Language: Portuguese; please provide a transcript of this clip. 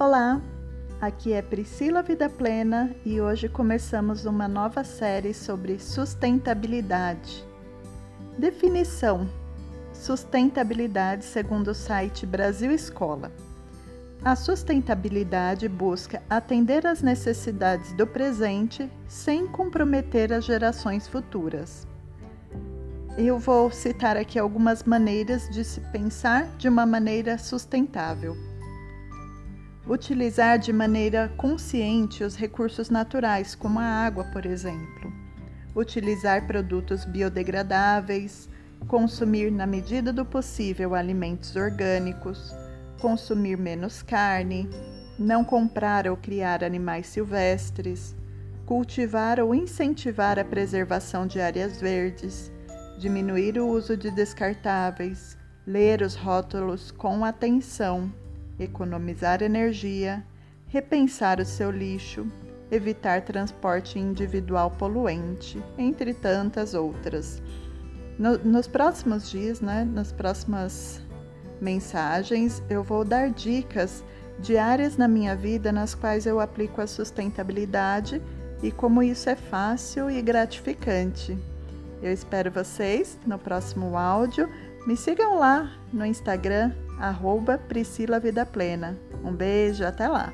Olá, aqui é Priscila Vida Plena e hoje começamos uma nova série sobre sustentabilidade. Definição: Sustentabilidade segundo o site Brasil Escola. A sustentabilidade busca atender às necessidades do presente sem comprometer as gerações futuras. Eu vou citar aqui algumas maneiras de se pensar de uma maneira sustentável. Utilizar de maneira consciente os recursos naturais, como a água, por exemplo. Utilizar produtos biodegradáveis, consumir na medida do possível alimentos orgânicos, consumir menos carne, não comprar ou criar animais silvestres, cultivar ou incentivar a preservação de áreas verdes, diminuir o uso de descartáveis, ler os rótulos com atenção economizar energia, repensar o seu lixo, evitar transporte individual poluente, entre tantas outras. No, nos próximos dias, né, nas próximas mensagens, eu vou dar dicas de áreas na minha vida nas quais eu aplico a sustentabilidade e como isso é fácil e gratificante. Eu espero vocês no próximo áudio. Me sigam lá no Instagram, arroba Priscila Vida Plena. Um beijo, até lá!